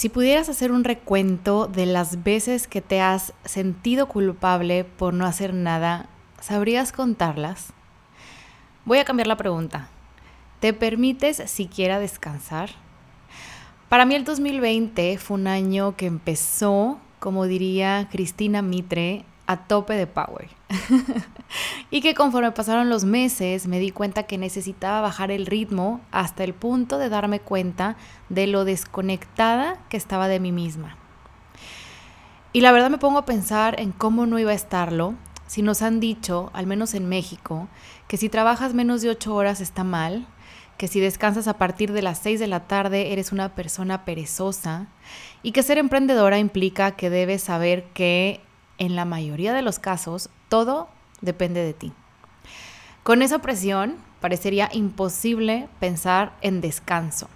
Si pudieras hacer un recuento de las veces que te has sentido culpable por no hacer nada, ¿sabrías contarlas? Voy a cambiar la pregunta. ¿Te permites siquiera descansar? Para mí el 2020 fue un año que empezó, como diría Cristina Mitre, a tope de power. y que conforme pasaron los meses me di cuenta que necesitaba bajar el ritmo hasta el punto de darme cuenta de lo desconectada que estaba de mí misma. Y la verdad me pongo a pensar en cómo no iba a estarlo si nos han dicho, al menos en México, que si trabajas menos de ocho horas está mal, que si descansas a partir de las 6 de la tarde eres una persona perezosa y que ser emprendedora implica que debes saber que en la mayoría de los casos todo depende de ti. Con esa presión parecería imposible pensar en descanso.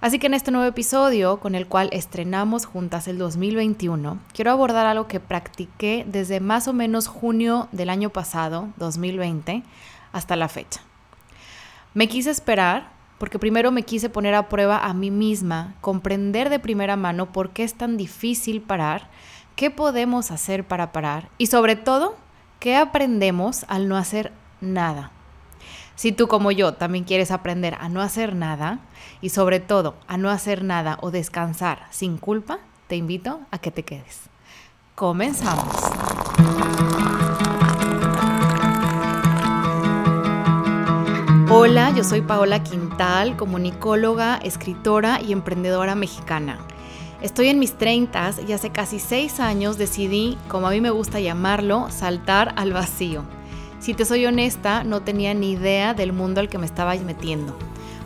Así que en este nuevo episodio, con el cual estrenamos juntas el 2021, quiero abordar algo que practiqué desde más o menos junio del año pasado, 2020, hasta la fecha. Me quise esperar porque primero me quise poner a prueba a mí misma, comprender de primera mano por qué es tan difícil parar, qué podemos hacer para parar y sobre todo, qué aprendemos al no hacer nada. Si tú como yo también quieres aprender a no hacer nada y sobre todo a no hacer nada o descansar sin culpa, te invito a que te quedes. Comenzamos. Hola, yo soy Paola Quintal, comunicóloga, escritora y emprendedora mexicana. Estoy en mis 30 y hace casi 6 años decidí, como a mí me gusta llamarlo, saltar al vacío. Si te soy honesta, no tenía ni idea del mundo al que me estaba metiendo.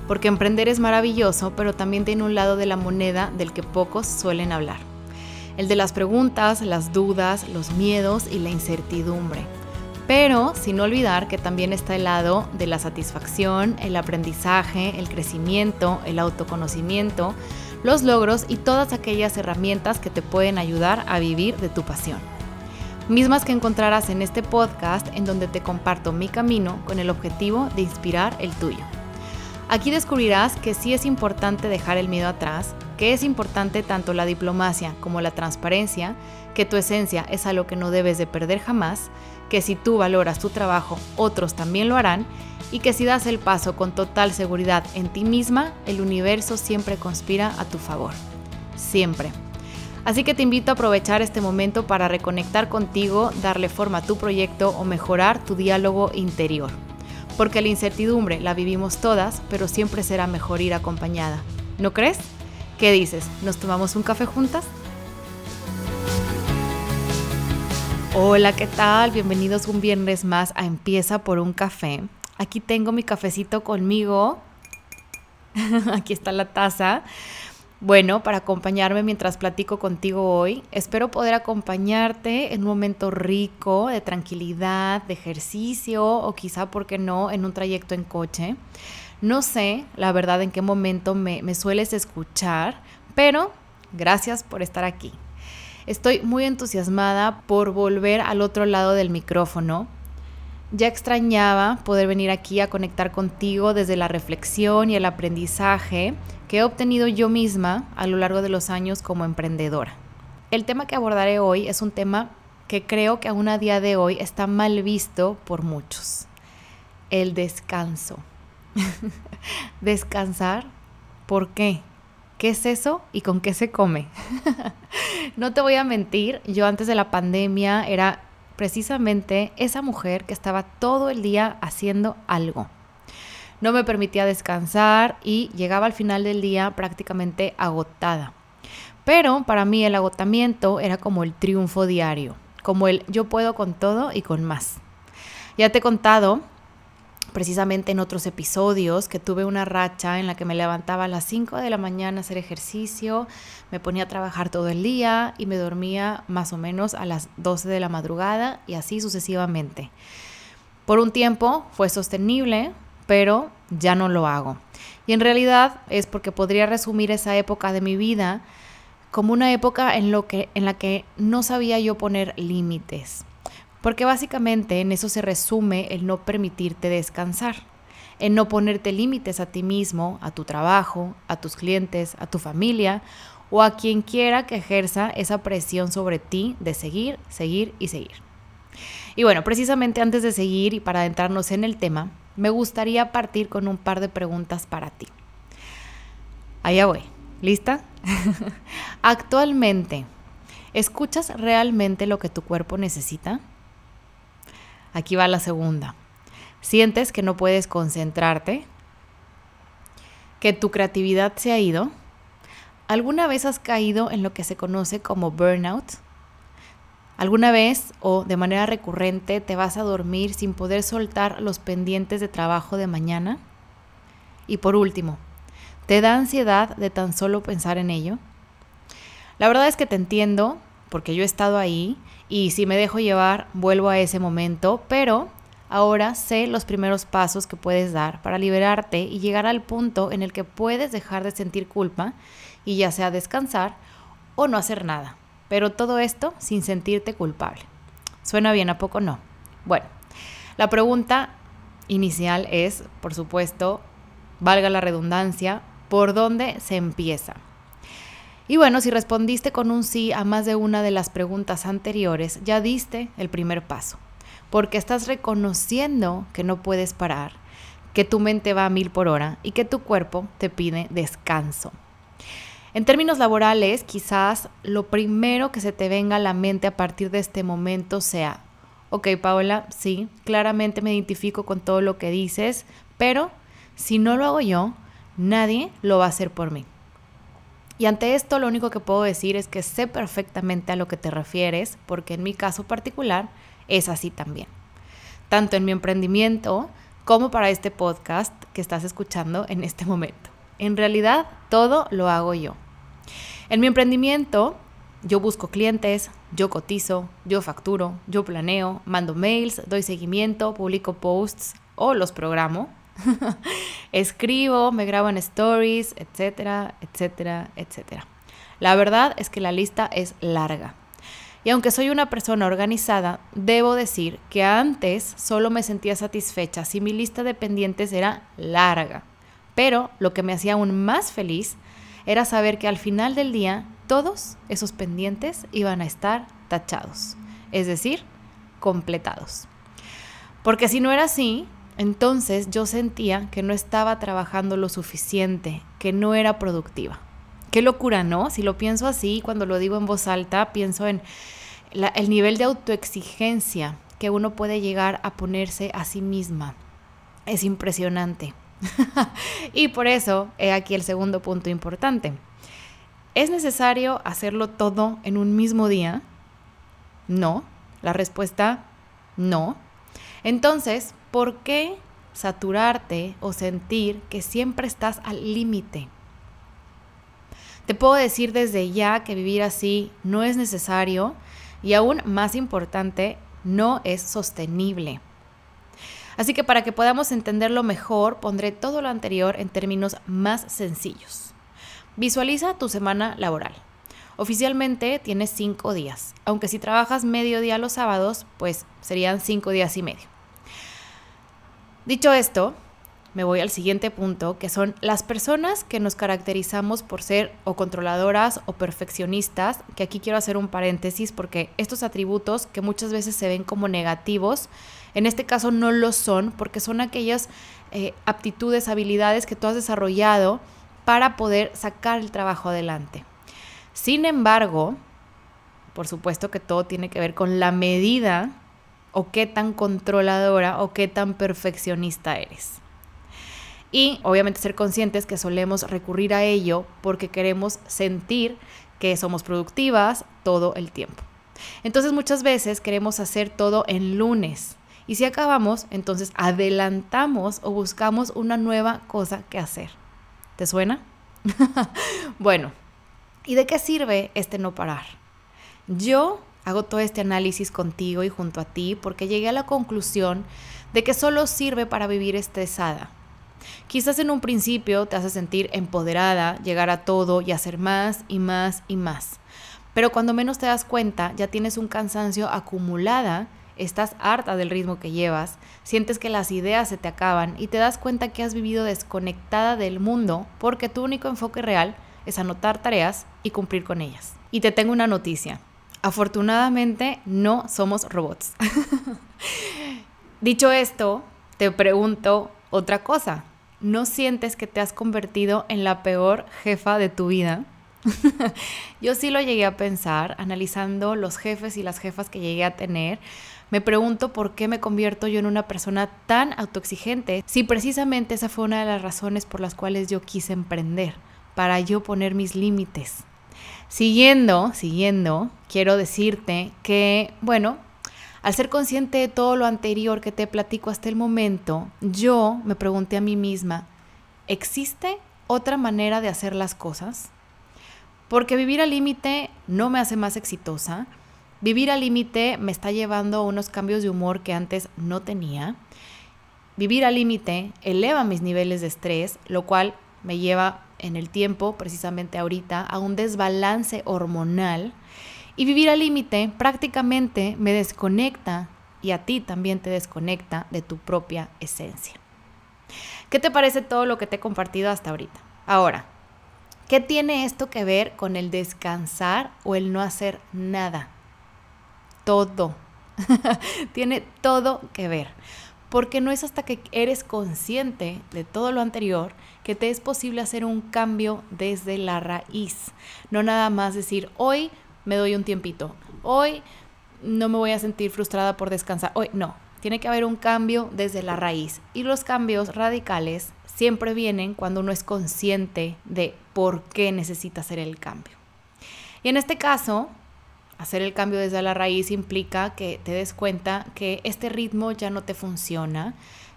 Porque emprender es maravilloso, pero también tiene un lado de la moneda del que pocos suelen hablar. El de las preguntas, las dudas, los miedos y la incertidumbre pero sin olvidar que también está el lado de la satisfacción, el aprendizaje, el crecimiento, el autoconocimiento, los logros y todas aquellas herramientas que te pueden ayudar a vivir de tu pasión. Mismas que encontrarás en este podcast en donde te comparto mi camino con el objetivo de inspirar el tuyo. Aquí descubrirás que sí es importante dejar el miedo atrás, que es importante tanto la diplomacia como la transparencia, que tu esencia es algo que no debes de perder jamás, que si tú valoras tu trabajo, otros también lo harán y que si das el paso con total seguridad en ti misma, el universo siempre conspira a tu favor. Siempre. Así que te invito a aprovechar este momento para reconectar contigo, darle forma a tu proyecto o mejorar tu diálogo interior. Porque la incertidumbre la vivimos todas, pero siempre será mejor ir acompañada. ¿No crees? ¿Qué dices? ¿Nos tomamos un café juntas? Hola, ¿qué tal? Bienvenidos un viernes más a Empieza por un café. Aquí tengo mi cafecito conmigo. Aquí está la taza. Bueno, para acompañarme mientras platico contigo hoy, espero poder acompañarte en un momento rico de tranquilidad, de ejercicio o quizá, ¿por qué no?, en un trayecto en coche. No sé, la verdad, en qué momento me, me sueles escuchar, pero gracias por estar aquí. Estoy muy entusiasmada por volver al otro lado del micrófono. Ya extrañaba poder venir aquí a conectar contigo desde la reflexión y el aprendizaje que he obtenido yo misma a lo largo de los años como emprendedora. El tema que abordaré hoy es un tema que creo que aún a día de hoy está mal visto por muchos. El descanso. Descansar, ¿por qué? ¿Qué es eso y con qué se come? no te voy a mentir, yo antes de la pandemia era precisamente esa mujer que estaba todo el día haciendo algo. No me permitía descansar y llegaba al final del día prácticamente agotada. Pero para mí el agotamiento era como el triunfo diario, como el yo puedo con todo y con más. Ya te he contado precisamente en otros episodios que tuve una racha en la que me levantaba a las 5 de la mañana a hacer ejercicio, me ponía a trabajar todo el día y me dormía más o menos a las 12 de la madrugada y así sucesivamente. Por un tiempo fue sostenible, pero ya no lo hago. Y en realidad es porque podría resumir esa época de mi vida como una época en, lo que, en la que no sabía yo poner límites porque básicamente en eso se resume el no permitirte descansar, en no ponerte límites a ti mismo, a tu trabajo, a tus clientes, a tu familia o a quien quiera que ejerza esa presión sobre ti de seguir, seguir y seguir. Y bueno, precisamente antes de seguir y para adentrarnos en el tema, me gustaría partir con un par de preguntas para ti. Allá voy. ¿Lista? Actualmente, ¿escuchas realmente lo que tu cuerpo necesita? Aquí va la segunda. ¿Sientes que no puedes concentrarte? ¿Que tu creatividad se ha ido? ¿Alguna vez has caído en lo que se conoce como burnout? ¿Alguna vez o de manera recurrente te vas a dormir sin poder soltar los pendientes de trabajo de mañana? Y por último, ¿te da ansiedad de tan solo pensar en ello? La verdad es que te entiendo, porque yo he estado ahí y si me dejo llevar, vuelvo a ese momento, pero ahora sé los primeros pasos que puedes dar para liberarte y llegar al punto en el que puedes dejar de sentir culpa y ya sea descansar o no hacer nada. Pero todo esto sin sentirte culpable. ¿Suena bien? ¿A poco no? Bueno, la pregunta inicial es, por supuesto, valga la redundancia, ¿por dónde se empieza? Y bueno, si respondiste con un sí a más de una de las preguntas anteriores, ya diste el primer paso, porque estás reconociendo que no puedes parar, que tu mente va a mil por hora y que tu cuerpo te pide descanso. En términos laborales, quizás lo primero que se te venga a la mente a partir de este momento sea, ok Paola, sí, claramente me identifico con todo lo que dices, pero si no lo hago yo, nadie lo va a hacer por mí. Y ante esto lo único que puedo decir es que sé perfectamente a lo que te refieres, porque en mi caso particular es así también. Tanto en mi emprendimiento como para este podcast que estás escuchando en este momento. En realidad, todo lo hago yo. En mi emprendimiento, yo busco clientes, yo cotizo, yo facturo, yo planeo, mando mails, doy seguimiento, publico posts o los programo. Escribo, me grabo en stories, etcétera, etcétera, etcétera. La verdad es que la lista es larga. Y aunque soy una persona organizada, debo decir que antes solo me sentía satisfecha si mi lista de pendientes era larga. Pero lo que me hacía aún más feliz era saber que al final del día todos esos pendientes iban a estar tachados, es decir, completados. Porque si no era así, entonces yo sentía que no estaba trabajando lo suficiente, que no era productiva. Qué locura, ¿no? Si lo pienso así, cuando lo digo en voz alta, pienso en el nivel de autoexigencia que uno puede llegar a ponerse a sí misma. Es impresionante. y por eso he aquí el segundo punto importante. ¿Es necesario hacerlo todo en un mismo día? No. La respuesta, no. Entonces, ¿por qué saturarte o sentir que siempre estás al límite? Te puedo decir desde ya que vivir así no es necesario y aún más importante, no es sostenible. Así que para que podamos entenderlo mejor, pondré todo lo anterior en términos más sencillos. Visualiza tu semana laboral. Oficialmente tienes cinco días, aunque si trabajas medio día los sábados, pues serían cinco días y medio. Dicho esto, me voy al siguiente punto, que son las personas que nos caracterizamos por ser o controladoras o perfeccionistas, que aquí quiero hacer un paréntesis porque estos atributos que muchas veces se ven como negativos, en este caso no lo son porque son aquellas eh, aptitudes, habilidades que tú has desarrollado para poder sacar el trabajo adelante. Sin embargo, por supuesto que todo tiene que ver con la medida o qué tan controladora o qué tan perfeccionista eres. Y obviamente ser conscientes que solemos recurrir a ello porque queremos sentir que somos productivas todo el tiempo. Entonces muchas veces queremos hacer todo en lunes y si acabamos, entonces adelantamos o buscamos una nueva cosa que hacer. ¿Te suena? bueno, ¿y de qué sirve este no parar? Yo hago todo este análisis contigo y junto a ti porque llegué a la conclusión de que solo sirve para vivir estresada. Quizás en un principio te hace sentir empoderada, llegar a todo y hacer más y más y más. Pero cuando menos te das cuenta, ya tienes un cansancio acumulada estás harta del ritmo que llevas, sientes que las ideas se te acaban y te das cuenta que has vivido desconectada del mundo porque tu único enfoque real es anotar tareas y cumplir con ellas. Y te tengo una noticia. Afortunadamente no somos robots. Dicho esto, te pregunto otra cosa. ¿No sientes que te has convertido en la peor jefa de tu vida? Yo sí lo llegué a pensar, analizando los jefes y las jefas que llegué a tener. Me pregunto por qué me convierto yo en una persona tan autoexigente, si precisamente esa fue una de las razones por las cuales yo quise emprender, para yo poner mis límites. Siguiendo, siguiendo, quiero decirte que, bueno, al ser consciente de todo lo anterior que te platico hasta el momento, yo me pregunté a mí misma, ¿existe otra manera de hacer las cosas? Porque vivir al límite no me hace más exitosa. Vivir al límite me está llevando a unos cambios de humor que antes no tenía. Vivir al límite eleva mis niveles de estrés, lo cual me lleva en el tiempo, precisamente ahorita, a un desbalance hormonal. Y vivir al límite prácticamente me desconecta y a ti también te desconecta de tu propia esencia. ¿Qué te parece todo lo que te he compartido hasta ahorita? Ahora, ¿Qué tiene esto que ver con el descansar o el no hacer nada? Todo. tiene todo que ver. Porque no es hasta que eres consciente de todo lo anterior que te es posible hacer un cambio desde la raíz. No nada más decir, hoy me doy un tiempito, hoy no me voy a sentir frustrada por descansar, hoy no. Tiene que haber un cambio desde la raíz. Y los cambios radicales siempre vienen cuando uno es consciente de por qué necesita hacer el cambio. Y en este caso, hacer el cambio desde la raíz implica que te des cuenta que este ritmo ya no te funciona,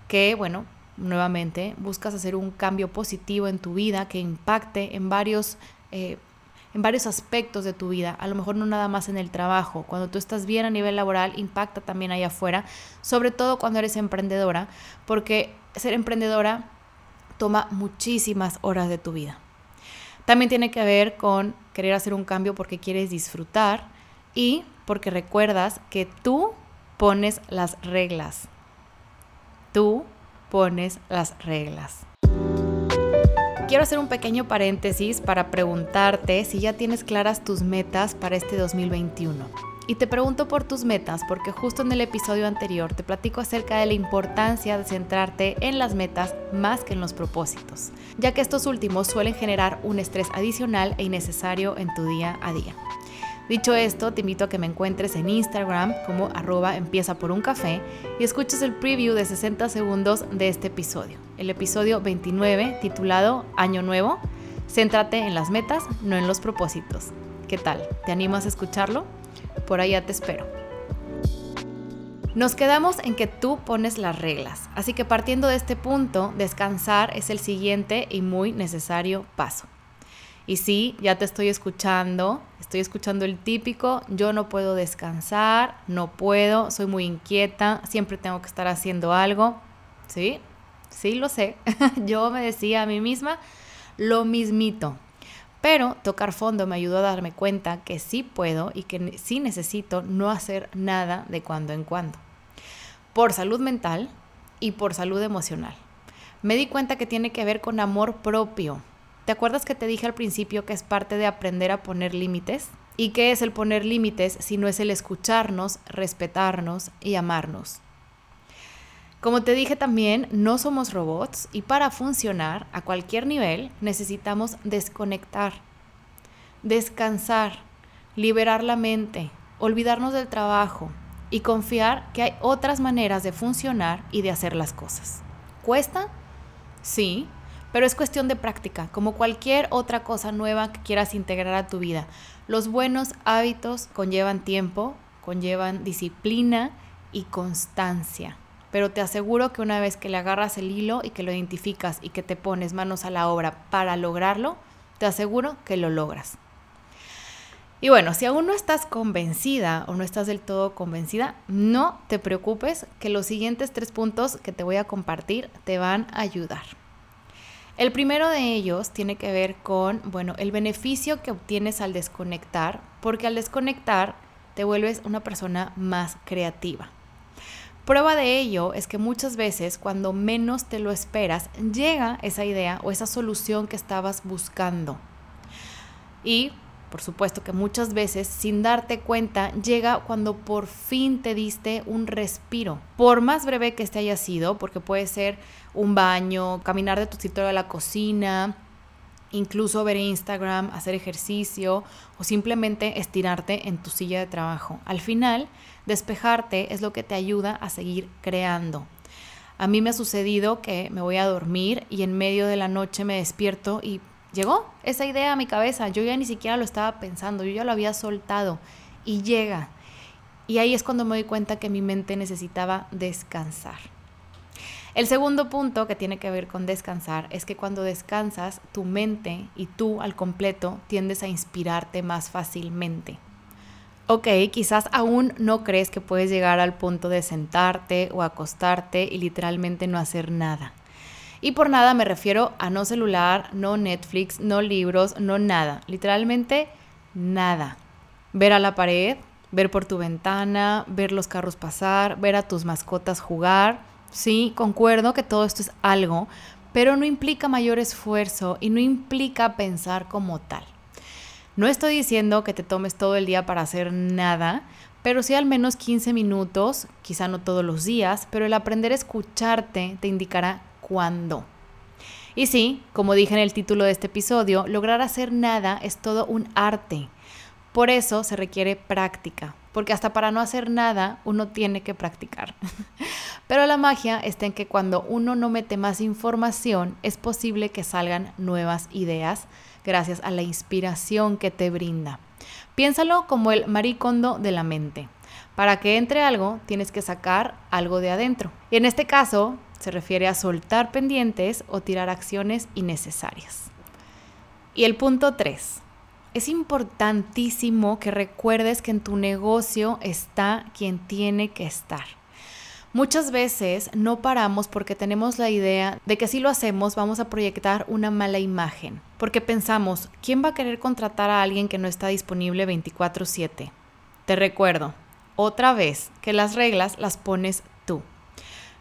que, bueno, nuevamente buscas hacer un cambio positivo en tu vida que impacte en varios... Eh, en varios aspectos de tu vida, a lo mejor no nada más en el trabajo. Cuando tú estás bien a nivel laboral, impacta también ahí afuera, sobre todo cuando eres emprendedora, porque ser emprendedora toma muchísimas horas de tu vida. También tiene que ver con querer hacer un cambio porque quieres disfrutar y porque recuerdas que tú pones las reglas. Tú pones las reglas. Quiero hacer un pequeño paréntesis para preguntarte si ya tienes claras tus metas para este 2021. Y te pregunto por tus metas porque justo en el episodio anterior te platico acerca de la importancia de centrarte en las metas más que en los propósitos, ya que estos últimos suelen generar un estrés adicional e innecesario en tu día a día. Dicho esto, te invito a que me encuentres en Instagram como arroba empieza por un café y escuches el preview de 60 segundos de este episodio, el episodio 29 titulado Año Nuevo. Céntrate en las metas, no en los propósitos. ¿Qué tal? ¿Te animas a escucharlo? Por allá te espero. Nos quedamos en que tú pones las reglas, así que partiendo de este punto, descansar es el siguiente y muy necesario paso. Y sí, ya te estoy escuchando, estoy escuchando el típico, yo no puedo descansar, no puedo, soy muy inquieta, siempre tengo que estar haciendo algo. Sí, sí lo sé. yo me decía a mí misma lo mismito, pero tocar fondo me ayudó a darme cuenta que sí puedo y que sí necesito no hacer nada de cuando en cuando. Por salud mental y por salud emocional. Me di cuenta que tiene que ver con amor propio. ¿Te acuerdas que te dije al principio que es parte de aprender a poner límites? ¿Y qué es el poner límites si no es el escucharnos, respetarnos y amarnos? Como te dije también, no somos robots y para funcionar a cualquier nivel necesitamos desconectar, descansar, liberar la mente, olvidarnos del trabajo y confiar que hay otras maneras de funcionar y de hacer las cosas. ¿Cuesta? Sí, pero es cuestión de práctica, como cualquier otra cosa nueva que quieras integrar a tu vida. Los buenos hábitos conllevan tiempo, conllevan disciplina y constancia pero te aseguro que una vez que le agarras el hilo y que lo identificas y que te pones manos a la obra para lograrlo, te aseguro que lo logras. Y bueno, si aún no estás convencida o no estás del todo convencida, no te preocupes que los siguientes tres puntos que te voy a compartir te van a ayudar. El primero de ellos tiene que ver con, bueno, el beneficio que obtienes al desconectar, porque al desconectar te vuelves una persona más creativa. Prueba de ello es que muchas veces cuando menos te lo esperas, llega esa idea o esa solución que estabas buscando. Y por supuesto que muchas veces, sin darte cuenta, llega cuando por fin te diste un respiro. Por más breve que este haya sido, porque puede ser un baño, caminar de tu escritorio a la cocina, incluso ver Instagram, hacer ejercicio o simplemente estirarte en tu silla de trabajo. Al final, despejarte es lo que te ayuda a seguir creando. A mí me ha sucedido que me voy a dormir y en medio de la noche me despierto y llegó esa idea a mi cabeza. Yo ya ni siquiera lo estaba pensando, yo ya lo había soltado y llega. Y ahí es cuando me doy cuenta que mi mente necesitaba descansar. El segundo punto que tiene que ver con descansar es que cuando descansas, tu mente y tú al completo tiendes a inspirarte más fácilmente. Ok, quizás aún no crees que puedes llegar al punto de sentarte o acostarte y literalmente no hacer nada. Y por nada me refiero a no celular, no Netflix, no libros, no nada. Literalmente nada. Ver a la pared, ver por tu ventana, ver los carros pasar, ver a tus mascotas jugar. Sí, concuerdo que todo esto es algo, pero no implica mayor esfuerzo y no implica pensar como tal. No estoy diciendo que te tomes todo el día para hacer nada, pero sí al menos 15 minutos, quizá no todos los días, pero el aprender a escucharte te indicará cuándo. Y sí, como dije en el título de este episodio, lograr hacer nada es todo un arte. Por eso se requiere práctica, porque hasta para no hacer nada uno tiene que practicar. Pero la magia está en que cuando uno no mete más información, es posible que salgan nuevas ideas gracias a la inspiración que te brinda. Piénsalo como el maricondo de la mente. Para que entre algo, tienes que sacar algo de adentro. Y en este caso, se refiere a soltar pendientes o tirar acciones innecesarias. Y el punto 3. Es importantísimo que recuerdes que en tu negocio está quien tiene que estar. Muchas veces no paramos porque tenemos la idea de que si lo hacemos vamos a proyectar una mala imagen, porque pensamos, ¿quién va a querer contratar a alguien que no está disponible 24/7? Te recuerdo, otra vez, que las reglas las pones.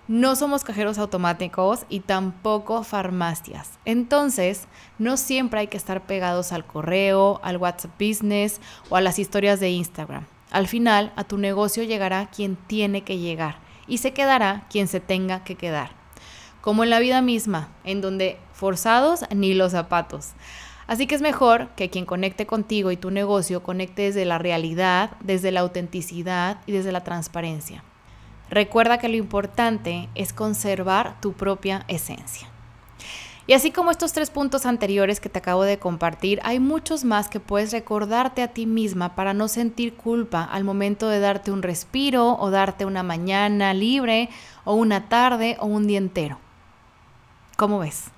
No somos cajeros automáticos y tampoco farmacias. Entonces, no siempre hay que estar pegados al correo, al WhatsApp Business o a las historias de Instagram. Al final, a tu negocio llegará quien tiene que llegar y se quedará quien se tenga que quedar. Como en la vida misma, en donde forzados ni los zapatos. Así que es mejor que quien conecte contigo y tu negocio conecte desde la realidad, desde la autenticidad y desde la transparencia. Recuerda que lo importante es conservar tu propia esencia. Y así como estos tres puntos anteriores que te acabo de compartir, hay muchos más que puedes recordarte a ti misma para no sentir culpa al momento de darte un respiro o darte una mañana libre o una tarde o un día entero. ¿Cómo ves?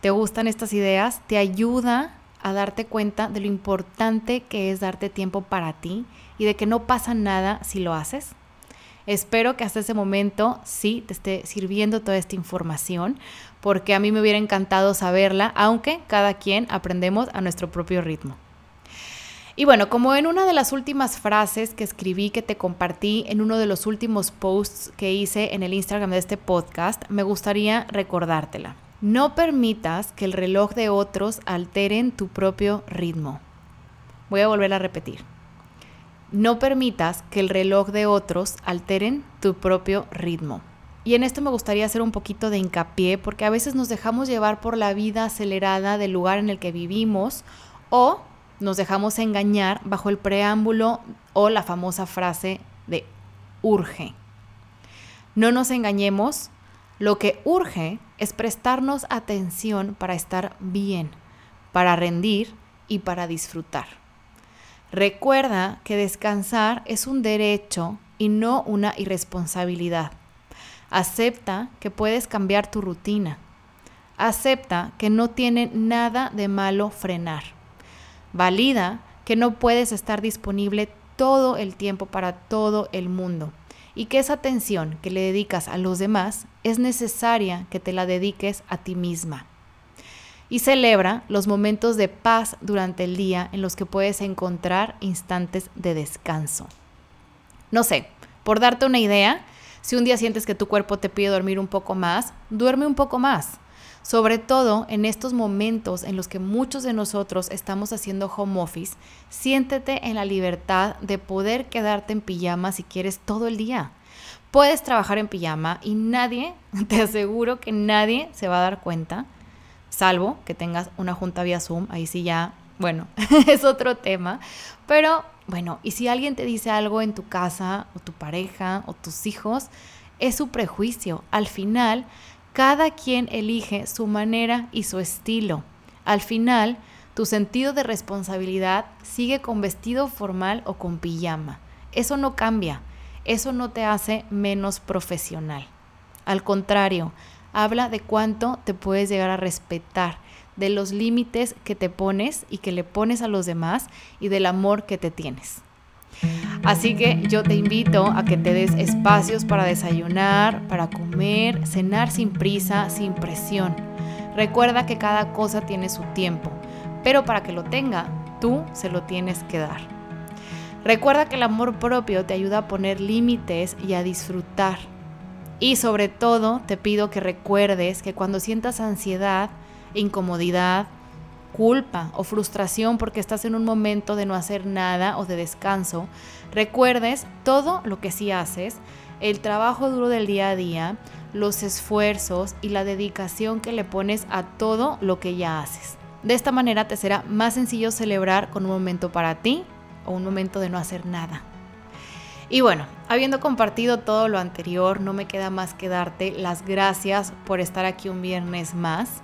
¿Te gustan estas ideas? ¿Te ayuda a darte cuenta de lo importante que es darte tiempo para ti y de que no pasa nada si lo haces? Espero que hasta ese momento sí te esté sirviendo toda esta información, porque a mí me hubiera encantado saberla, aunque cada quien aprendemos a nuestro propio ritmo. Y bueno, como en una de las últimas frases que escribí, que te compartí en uno de los últimos posts que hice en el Instagram de este podcast, me gustaría recordártela. No permitas que el reloj de otros alteren tu propio ritmo. Voy a volver a repetir. No permitas que el reloj de otros alteren tu propio ritmo. Y en esto me gustaría hacer un poquito de hincapié porque a veces nos dejamos llevar por la vida acelerada del lugar en el que vivimos o nos dejamos engañar bajo el preámbulo o la famosa frase de urge. No nos engañemos, lo que urge es prestarnos atención para estar bien, para rendir y para disfrutar. Recuerda que descansar es un derecho y no una irresponsabilidad. Acepta que puedes cambiar tu rutina. Acepta que no tiene nada de malo frenar. Valida que no puedes estar disponible todo el tiempo para todo el mundo y que esa atención que le dedicas a los demás es necesaria que te la dediques a ti misma y celebra los momentos de paz durante el día en los que puedes encontrar instantes de descanso. No sé, por darte una idea, si un día sientes que tu cuerpo te pide dormir un poco más, duerme un poco más. Sobre todo en estos momentos en los que muchos de nosotros estamos haciendo home office, siéntete en la libertad de poder quedarte en pijama si quieres todo el día. Puedes trabajar en pijama y nadie, te aseguro que nadie se va a dar cuenta, salvo que tengas una junta vía Zoom, ahí sí ya, bueno, es otro tema, pero bueno, y si alguien te dice algo en tu casa o tu pareja o tus hijos, es su prejuicio. Al final, cada quien elige su manera y su estilo. Al final, tu sentido de responsabilidad sigue con vestido formal o con pijama. Eso no cambia. Eso no te hace menos profesional. Al contrario, habla de cuánto te puedes llegar a respetar, de los límites que te pones y que le pones a los demás y del amor que te tienes. Así que yo te invito a que te des espacios para desayunar, para comer, cenar sin prisa, sin presión. Recuerda que cada cosa tiene su tiempo, pero para que lo tenga, tú se lo tienes que dar. Recuerda que el amor propio te ayuda a poner límites y a disfrutar. Y sobre todo te pido que recuerdes que cuando sientas ansiedad, incomodidad, culpa o frustración porque estás en un momento de no hacer nada o de descanso, recuerdes todo lo que sí haces, el trabajo duro del día a día, los esfuerzos y la dedicación que le pones a todo lo que ya haces. De esta manera te será más sencillo celebrar con un momento para ti o un momento de no hacer nada. Y bueno, habiendo compartido todo lo anterior, no me queda más que darte las gracias por estar aquí un viernes más.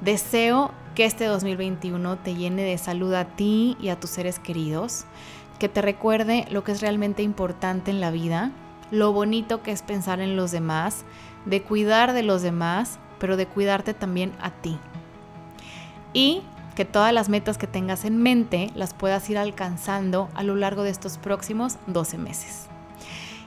Deseo que este 2021 te llene de salud a ti y a tus seres queridos, que te recuerde lo que es realmente importante en la vida, lo bonito que es pensar en los demás, de cuidar de los demás, pero de cuidarte también a ti. Y que todas las metas que tengas en mente las puedas ir alcanzando a lo largo de estos próximos 12 meses.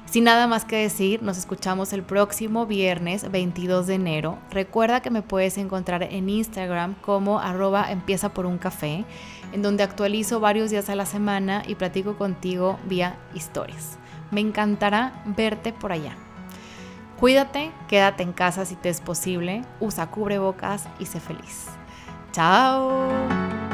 Sin nada más que decir, nos escuchamos el próximo viernes 22 de enero. Recuerda que me puedes encontrar en Instagram como arroba empieza por un café, en donde actualizo varios días a la semana y platico contigo vía historias. Me encantará verte por allá. Cuídate, quédate en casa si te es posible, usa cubrebocas y sé feliz. Chao.